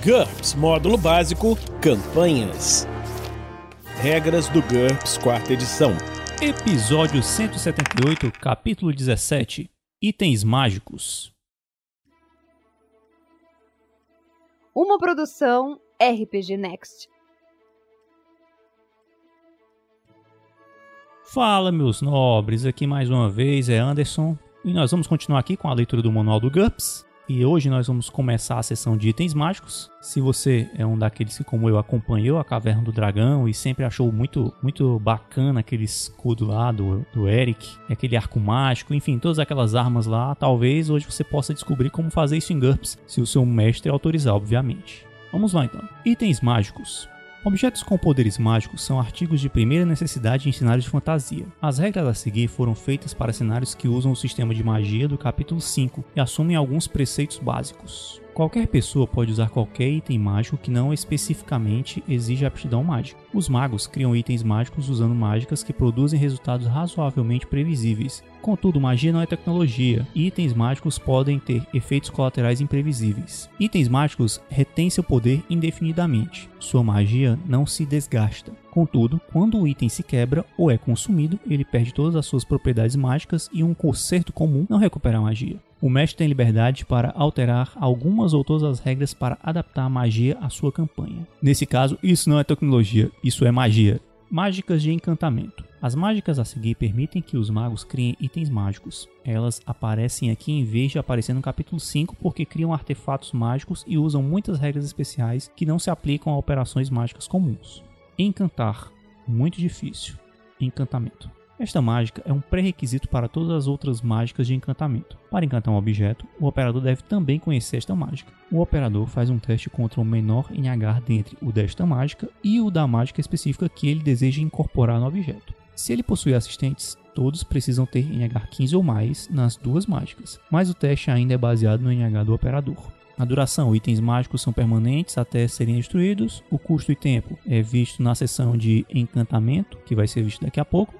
GURPS Módulo Básico Campanhas. Regras do GURPS Quarta Edição. Episódio 178, capítulo 17 Itens mágicos. Uma produção RPG Next. Fala, meus nobres, aqui mais uma vez é Anderson e nós vamos continuar aqui com a leitura do manual do GURPS. E hoje nós vamos começar a sessão de itens mágicos. Se você é um daqueles que, como eu, acompanhou a Caverna do Dragão e sempre achou muito, muito bacana aquele escudo lá do, do Eric, aquele arco mágico, enfim, todas aquelas armas lá, talvez hoje você possa descobrir como fazer isso em GURPS, se o seu mestre autorizar, obviamente. Vamos lá então. Itens mágicos. Objetos com poderes mágicos são artigos de primeira necessidade em cenários de fantasia. As regras a seguir foram feitas para cenários que usam o sistema de magia do capítulo 5 e assumem alguns preceitos básicos. Qualquer pessoa pode usar qualquer item mágico que não especificamente exija aptidão mágica. Os magos criam itens mágicos usando mágicas que produzem resultados razoavelmente previsíveis. Contudo, magia não é tecnologia. Itens mágicos podem ter efeitos colaterais imprevisíveis. Itens mágicos retêm seu poder indefinidamente. Sua magia não se desgasta. Contudo, quando o item se quebra ou é consumido, ele perde todas as suas propriedades mágicas e um conserto comum não recupera a magia. O mestre tem liberdade para alterar algumas ou todas as regras para adaptar a magia à sua campanha. Nesse caso, isso não é tecnologia, isso é magia. Mágicas de encantamento. As mágicas a seguir permitem que os magos criem itens mágicos. Elas aparecem aqui em vez de aparecer no capítulo 5 porque criam artefatos mágicos e usam muitas regras especiais que não se aplicam a operações mágicas comuns. Encantar. Muito difícil. Encantamento. Esta mágica é um pré-requisito para todas as outras mágicas de encantamento. Para encantar um objeto, o operador deve também conhecer esta mágica. O operador faz um teste contra o menor NH dentre o desta mágica e o da mágica específica que ele deseja incorporar no objeto. Se ele possui assistentes, todos precisam ter NH 15 ou mais nas duas mágicas, mas o teste ainda é baseado no NH do operador. A duração, itens mágicos são permanentes até serem destruídos. O custo e tempo é visto na seção de encantamento, que vai ser visto daqui a pouco.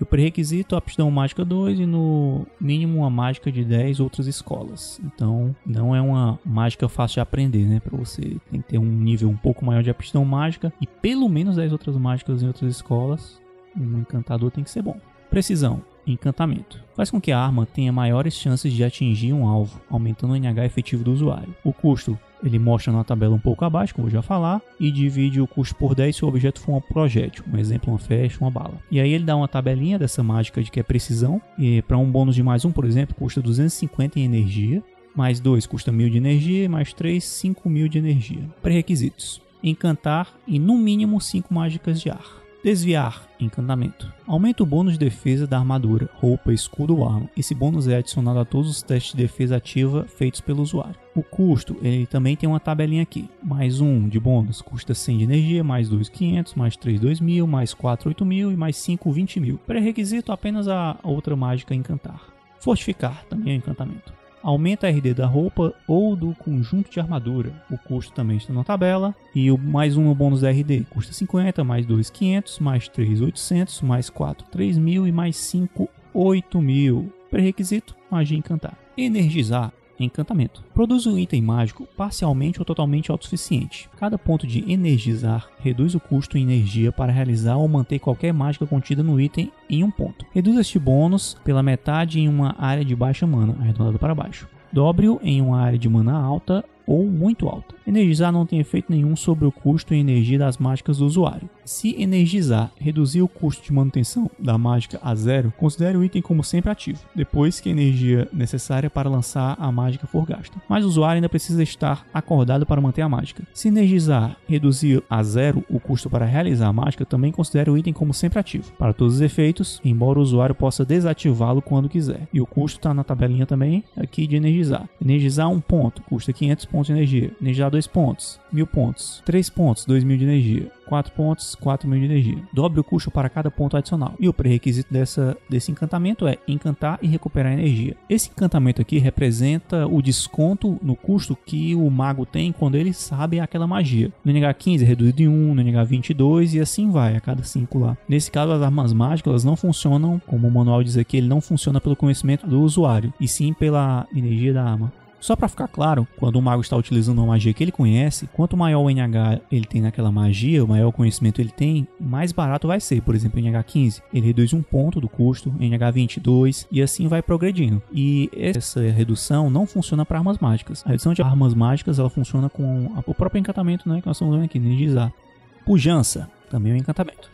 O pré-requisito, aptidão mágica 2 e no mínimo uma mágica de 10 outras escolas. Então, não é uma mágica fácil de aprender, né? Para você tem que ter um nível um pouco maior de aptidão mágica e pelo menos 10 outras mágicas em outras escolas. Um encantador tem que ser bom. Precisão, encantamento. Faz com que a arma tenha maiores chances de atingir um alvo, aumentando o NH efetivo do usuário. O custo ele mostra na tabela um pouco abaixo, como eu já falar, e divide o custo por 10 se o objeto for um projétil, um exemplo, uma flecha, uma bala. E aí ele dá uma tabelinha dessa mágica de que é precisão, e para um bônus de mais um, por exemplo, custa 250 em energia, mais 2 custa 1000 de energia, mais 3, 5000 de energia. Pré-requisitos: encantar e no mínimo 5 mágicas de ar. Desviar, encantamento. Aumenta o bônus de defesa da armadura, roupa, escudo ou arma. Esse bônus é adicionado a todos os testes de defesa ativa feitos pelo usuário. O custo, ele também tem uma tabelinha aqui. Mais um de bônus custa 100 de energia, mais 2 500, mais 3 2000, mais 4 8000 e mais 5 20 mil. Pré-requisito apenas a outra mágica encantar. Fortificar, também é um encantamento aumenta a RD da roupa ou do conjunto de armadura. O custo também está na tabela. E o mais um bônus da RD custa 50, mais 2 500, mais 3 800, mais 4 3000 e mais 5 8000. Pré-requisito: magia encantar. Energizar encantamento. Produz um item mágico parcialmente ou totalmente autossuficiente. Cada ponto de energizar reduz o custo em energia para realizar ou manter qualquer mágica contida no item em um ponto. Reduz este bônus pela metade em uma área de baixa mana, arredondado para baixo. Dobre-o em uma área de mana alta ou muito alta. Energizar não tem efeito nenhum sobre o custo e energia das mágicas do usuário. Se energizar reduzir o custo de manutenção da mágica a zero, considere o item como sempre ativo, depois que a energia necessária para lançar a mágica for gasta. Mas o usuário ainda precisa estar acordado para manter a mágica. Se energizar reduzir a zero o custo para realizar a mágica, também considere o item como sempre ativo. Para todos os efeitos, embora o usuário possa desativá-lo quando quiser. E o custo está na tabelinha também aqui de energizar. Energizar um ponto custa 500 pontos de energia. Energizar dois pontos, 1000 pontos. 3 pontos, 2000 de energia. 4 pontos, 4 mil de energia. Dobre o custo para cada ponto adicional. E o pré-requisito dessa, desse encantamento é encantar e recuperar energia. Esse encantamento aqui representa o desconto no custo que o mago tem quando ele sabe aquela magia. No NH15 é reduzido em 1, no NH22 e assim vai, a cada 5 lá. Nesse caso, as armas mágicas não funcionam, como o manual diz aqui, ele não funciona pelo conhecimento do usuário, e sim pela energia da arma. Só para ficar claro, quando o mago está utilizando uma magia que ele conhece, quanto maior o NH ele tem naquela magia, o maior conhecimento ele tem, mais barato vai ser. Por exemplo, NH 15, ele reduz um ponto do custo, NH 22 e assim vai progredindo. E essa redução não funciona para armas mágicas. A redução de armas mágicas ela funciona com o próprio encantamento, né, que nós estamos vendo aqui, energizar. Pujança, também é um encantamento.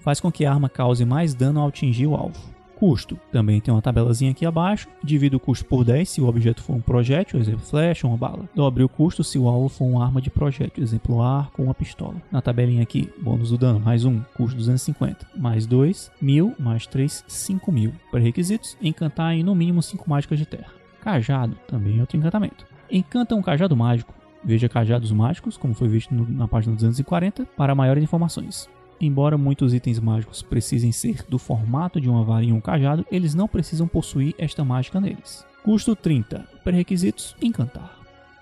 Faz com que a arma cause mais dano ao atingir o alvo. Custo. Também tem uma tabelazinha aqui abaixo. Divida o custo por 10 se o objeto for um projétil, exemplo flecha ou uma bala. Dobre o custo se o alvo for uma arma de projétil, exemplo arco ou uma pistola. Na tabelinha aqui, bônus do dano, mais 1, custo 250. Mais 2, 1000, mais 3, 5000. Pré-requisitos, encantar em no mínimo 5 mágicas de terra. Cajado, também é outro encantamento. Encanta um cajado mágico. Veja cajados mágicos, como foi visto no, na página 240, para maiores informações. Embora muitos itens mágicos precisem ser do formato de uma varinha ou um cajado, eles não precisam possuir esta mágica neles. Custo 30. Pré-requisitos: Encantar.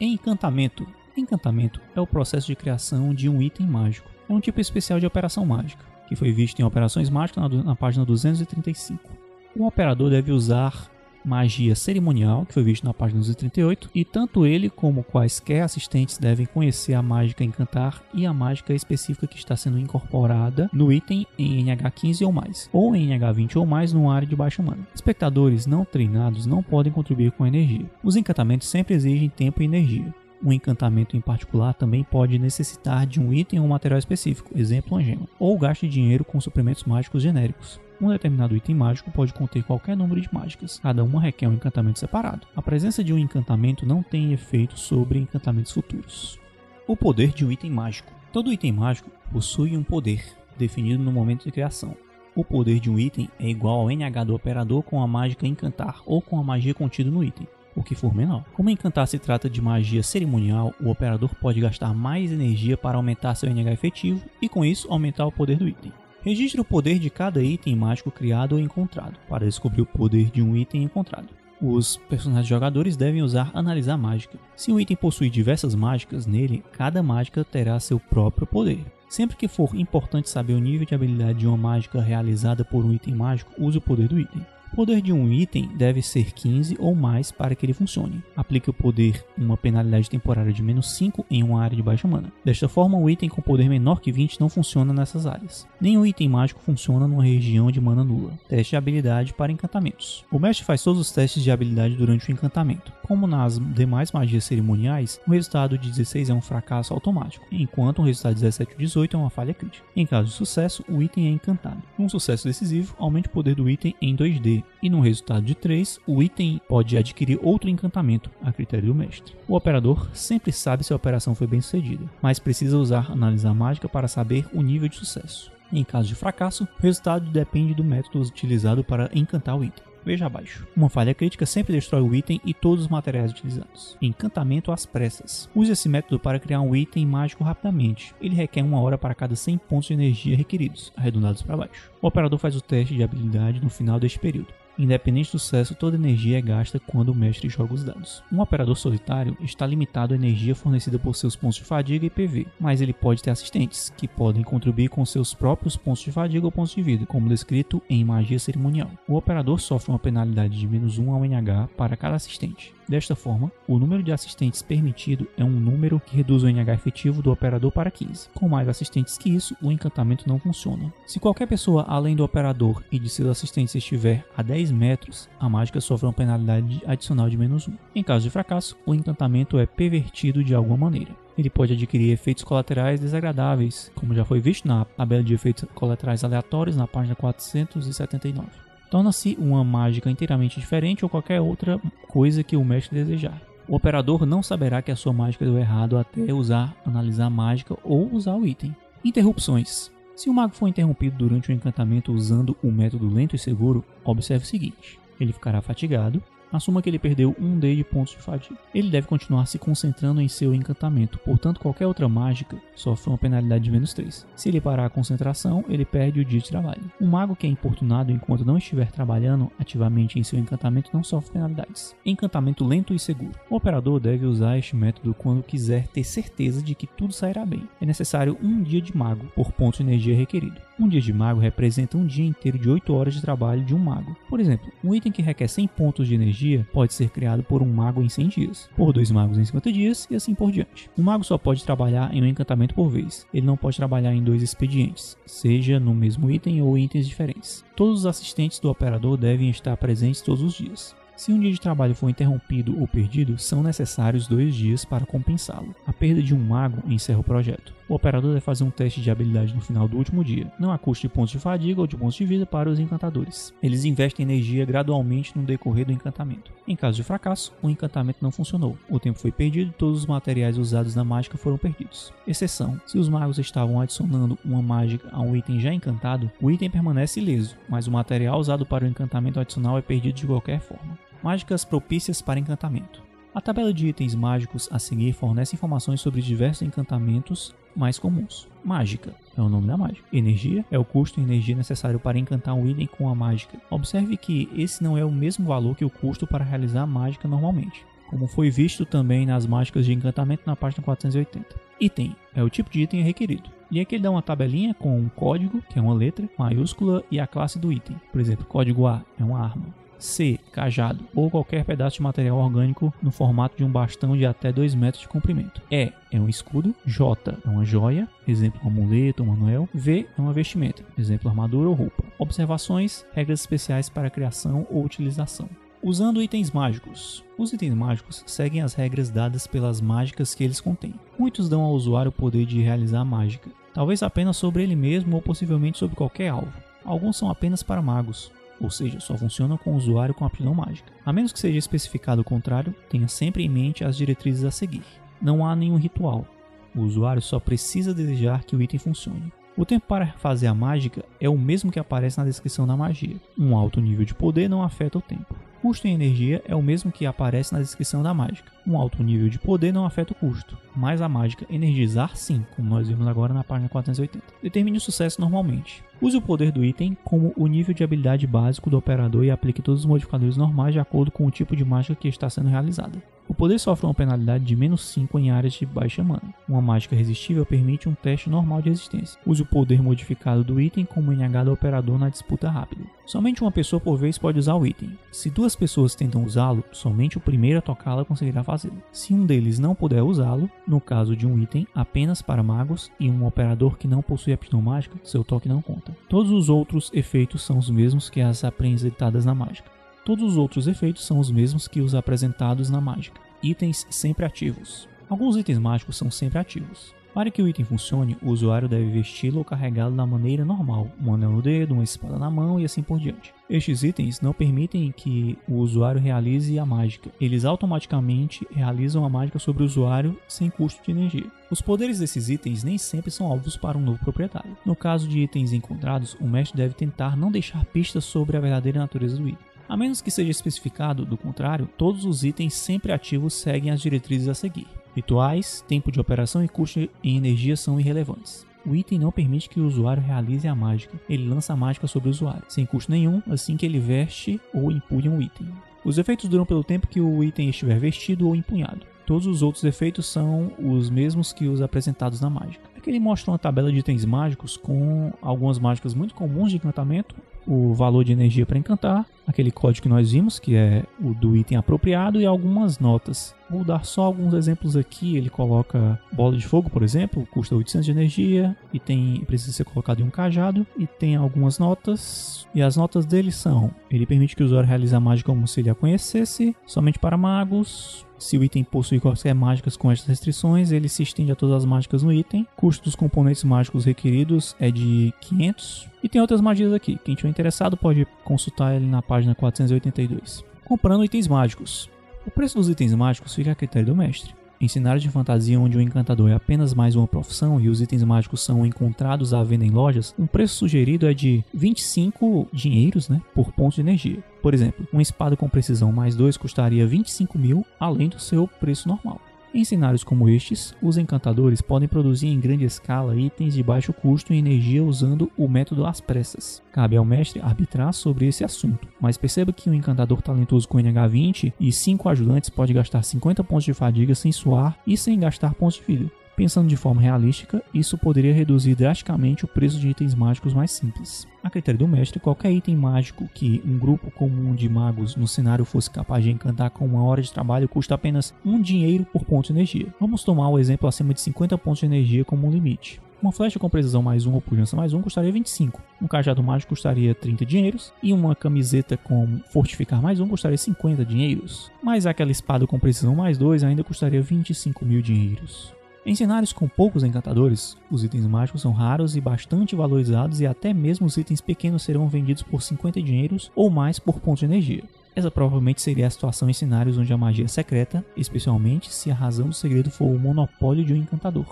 Encantamento. Encantamento é o processo de criação de um item mágico. É um tipo especial de operação mágica, que foi visto em Operações Mágicas na, na página 235. O operador deve usar magia cerimonial, que foi visto na página 238, e tanto ele como quaisquer assistentes devem conhecer a mágica encantar e a mágica específica que está sendo incorporada no item em NH15 ou mais, ou em NH20 ou mais no área de baixa mana. Espectadores não treinados não podem contribuir com energia. Os encantamentos sempre exigem tempo e energia. Um encantamento em particular também pode necessitar de um item ou material específico, exemplo uma gema, ou gaste dinheiro com suprimentos mágicos genéricos. Um determinado item mágico pode conter qualquer número de mágicas, cada uma requer um encantamento separado. A presença de um encantamento não tem efeito sobre encantamentos futuros. O poder de um item mágico. Todo item mágico possui um poder, definido no momento de criação. O poder de um item é igual ao NH do operador com a mágica encantar ou com a magia contida no item o que for menor. Como encantar se trata de magia cerimonial, o operador pode gastar mais energia para aumentar seu NH efetivo e com isso aumentar o poder do item. Registre o poder de cada item mágico criado ou encontrado, para descobrir o poder de um item encontrado. Os personagens jogadores devem usar Analisar Mágica. Se um item possui diversas mágicas nele, cada mágica terá seu próprio poder. Sempre que for importante saber o nível de habilidade de uma mágica realizada por um item mágico, use o poder do item. O poder de um item deve ser 15 ou mais para que ele funcione. Aplique o poder uma penalidade temporária de menos 5 em uma área de baixa mana. Desta forma, o item com poder menor que 20 não funciona nessas áreas. Nenhum item mágico funciona numa região de mana nula. Teste de habilidade para encantamentos. O mestre faz todos os testes de habilidade durante o encantamento. Como nas demais magias cerimoniais, o resultado de 16 é um fracasso automático, enquanto o resultado de 17 ou 18 é uma falha crítica. Em caso de sucesso, o item é encantado. Um sucesso decisivo aumente o poder do item em 2D e no resultado de 3, o item pode adquirir outro encantamento a critério do mestre. O operador sempre sabe se a operação foi bem sucedida, mas precisa usar analisar mágica para saber o nível de sucesso. Em caso de fracasso, o resultado depende do método utilizado para encantar o item. Veja abaixo. Uma falha crítica sempre destrói o item e todos os materiais utilizados. Encantamento às pressas. Use esse método para criar um item mágico rapidamente. Ele requer uma hora para cada 100 pontos de energia requeridos, arredondados para baixo. O operador faz o teste de habilidade no final deste período. Independente do sucesso, toda energia é gasta quando o mestre joga os dados. Um operador solitário está limitado à energia fornecida por seus pontos de fadiga e PV, mas ele pode ter assistentes, que podem contribuir com seus próprios pontos de fadiga ou pontos de vida, como descrito em magia cerimonial. O operador sofre uma penalidade de menos 1 ao NH para cada assistente. Desta forma, o número de assistentes permitido é um número que reduz o NH efetivo do operador para 15. Com mais assistentes que isso, o encantamento não funciona. Se qualquer pessoa além do operador e de seus assistentes estiver a 10 metros, a mágica sofre uma penalidade adicional de menos 1. Em caso de fracasso, o encantamento é pervertido de alguma maneira ele pode adquirir efeitos colaterais desagradáveis, como já foi visto na tabela de efeitos colaterais aleatórios na página 479 torna-se uma mágica inteiramente diferente ou qualquer outra coisa que o mestre desejar. O operador não saberá que a sua mágica deu errado até usar analisar a mágica ou usar o item. Interrupções. Se o mago for interrompido durante o encantamento usando o método lento e seguro, observe o seguinte: ele ficará fatigado, assuma que ele perdeu um D de pontos de fadiga. Ele deve continuar se concentrando em seu encantamento, portanto, qualquer outra mágica sofre uma penalidade de menos 3. Se ele parar a concentração, ele perde o dia de trabalho. Um mago que é importunado enquanto não estiver trabalhando ativamente em seu encantamento não sofre penalidades. Encantamento lento e seguro. O operador deve usar este método quando quiser ter certeza de que tudo sairá bem. É necessário um dia de mago por ponto de energia requerido. Um dia de mago representa um dia inteiro de 8 horas de trabalho de um mago. Por exemplo, um item que requer 100 pontos de energia energia pode ser criado por um mago em 100 dias, por dois magos em 50 dias e assim por diante. Um mago só pode trabalhar em um encantamento por vez. Ele não pode trabalhar em dois expedientes, seja no mesmo item ou itens diferentes. Todos os assistentes do operador devem estar presentes todos os dias. Se um dia de trabalho for interrompido ou perdido, são necessários dois dias para compensá-lo. A perda de um mago encerra o projeto. O operador deve fazer um teste de habilidade no final do último dia, não há custo de pontos de fadiga ou de pontos de vida para os encantadores. Eles investem energia gradualmente no decorrer do encantamento. Em caso de fracasso, o encantamento não funcionou, o tempo foi perdido e todos os materiais usados na mágica foram perdidos. Exceção: se os magos estavam adicionando uma mágica a um item já encantado, o item permanece ileso, mas o material usado para o encantamento adicional é perdido de qualquer forma. Mágicas propícias para encantamento. A tabela de itens mágicos a seguir fornece informações sobre diversos encantamentos mais comuns. Mágica é o nome da mágica. Energia é o custo de energia necessário para encantar um item com a mágica. Observe que esse não é o mesmo valor que o custo para realizar a mágica normalmente, como foi visto também nas mágicas de encantamento na página 480. Item é o tipo de item requerido. E aqui ele dá uma tabelinha com um código, que é uma letra maiúscula, e a classe do item. Por exemplo, código A é uma arma. C. Cajado ou qualquer pedaço de material orgânico no formato de um bastão de até 2 metros de comprimento. E. É um escudo. J. É uma joia, exemplo um amuleto ou manuel. V. É uma vestimenta, exemplo armadura ou roupa. Observações, regras especiais para criação ou utilização. Usando itens mágicos. Os itens mágicos seguem as regras dadas pelas mágicas que eles contêm. Muitos dão ao usuário o poder de realizar mágica, talvez apenas sobre ele mesmo ou possivelmente sobre qualquer alvo. Alguns são apenas para magos, ou seja, só funciona com o usuário com aptidão mágica. A menos que seja especificado o contrário, tenha sempre em mente as diretrizes a seguir. Não há nenhum ritual. O usuário só precisa desejar que o item funcione. O tempo para fazer a mágica é o mesmo que aparece na descrição da magia. Um alto nível de poder não afeta o tempo. Custo em energia é o mesmo que aparece na descrição da mágica. Um alto nível de poder não afeta o custo, mas a mágica energizar sim, como nós vimos agora na página 480. Determine o sucesso normalmente. Use o poder do item como o nível de habilidade básico do operador e aplique todos os modificadores normais de acordo com o tipo de mágica que está sendo realizada. O poder sofre uma penalidade de menos 5 em áreas de baixa mana. Uma mágica resistível permite um teste normal de resistência. Use o poder modificado do item como NH do operador na disputa rápida. Somente uma pessoa por vez pode usar o item. Se duas pessoas tentam usá-lo, somente o primeiro a tocá-la conseguirá fazê-lo. Se um deles não puder usá-lo, no caso de um item apenas para magos e um operador que não possui aptidão mágica, seu toque não conta. Todos os outros efeitos são os mesmos que as apresentadas na mágica. Todos os outros efeitos são os mesmos que os apresentados na mágica. Itens sempre ativos. Alguns itens mágicos são sempre ativos. Para que o item funcione, o usuário deve vesti-lo ou carregá-lo da maneira normal, um anel no dedo, uma espada na mão e assim por diante. Estes itens não permitem que o usuário realize a mágica, eles automaticamente realizam a mágica sobre o usuário sem custo de energia. Os poderes desses itens nem sempre são óbvios para um novo proprietário. No caso de itens encontrados, o mestre deve tentar não deixar pistas sobre a verdadeira natureza do item. A menos que seja especificado do contrário, todos os itens sempre ativos seguem as diretrizes a seguir. Rituais, tempo de operação e custo em energia são irrelevantes. O item não permite que o usuário realize a mágica. Ele lança a mágica sobre o usuário, sem custo nenhum, assim que ele veste ou empunha um item. Os efeitos duram pelo tempo que o item estiver vestido ou empunhado. Todos os outros efeitos são os mesmos que os apresentados na mágica. Aqui ele mostra uma tabela de itens mágicos com algumas mágicas muito comuns de encantamento o valor de energia para encantar, aquele código que nós vimos, que é o do item apropriado, e algumas notas. Vou dar só alguns exemplos aqui. Ele coloca bola de fogo, por exemplo, custa 800 de energia e tem precisa ser colocado em um cajado e tem algumas notas. E as notas dele são: ele permite que o usuário realize a mágica como se ele a conhecesse, somente para magos, se o item possui quaisquer mágicas com estas restrições, ele se estende a todas as mágicas no item. Custo dos componentes mágicos requeridos é de 500. E tem outras magias aqui. Quem tiver interessado pode consultar ele na página 482. Comprando itens mágicos. O preço dos itens mágicos fica a critério do mestre. Em cenários de fantasia onde o encantador é apenas mais uma profissão e os itens mágicos são encontrados à venda em lojas, um preço sugerido é de 25 dinheiros né, por ponto de energia. Por exemplo, uma espada com precisão mais 2 custaria 25 mil além do seu preço normal. Em cenários como estes, os encantadores podem produzir em grande escala itens de baixo custo e energia usando o método às pressas. Cabe ao mestre arbitrar sobre esse assunto, mas perceba que um encantador talentoso com NH20 e 5 ajudantes pode gastar 50 pontos de fadiga sem suar e sem gastar pontos de vida. Pensando de forma realística, isso poderia reduzir drasticamente o preço de itens mágicos mais simples. A critério do mestre, qualquer item mágico que um grupo comum de magos no cenário fosse capaz de encantar com uma hora de trabalho custa apenas um dinheiro por ponto de energia. Vamos tomar o exemplo acima de 50 pontos de energia como um limite. Uma flecha com precisão mais 1 ou pujança mais 1 custaria 25. Um cajado mágico custaria 30 dinheiros. E uma camiseta com fortificar mais 1 custaria 50 dinheiros. Mas aquela espada com precisão mais 2 ainda custaria 25 mil dinheiros. Em cenários com poucos encantadores, os itens mágicos são raros e bastante valorizados e até mesmo os itens pequenos serão vendidos por 50 dinheiros ou mais por ponto de energia. Essa provavelmente seria a situação em cenários onde a magia é secreta, especialmente se a razão do segredo for o monopólio de um encantador.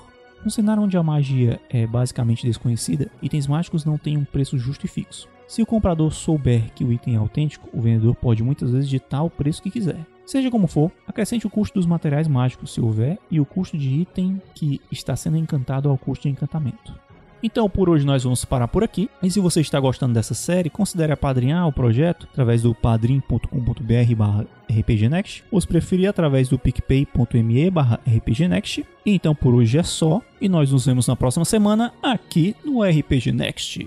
No cenário onde a magia é basicamente desconhecida, itens mágicos não têm um preço justo e fixo. Se o comprador souber que o item é autêntico, o vendedor pode muitas vezes ditar o preço que quiser. Seja como for, acrescente o custo dos materiais mágicos se houver e o custo de item que está sendo encantado ao custo de encantamento. Então por hoje nós vamos parar por aqui. E se você está gostando dessa série, considere apadrinhar o projeto através do padrim.com.br rpgnext ou se preferir através do picpay.me rpgnext. Então por hoje é só e nós nos vemos na próxima semana aqui no RPG Next.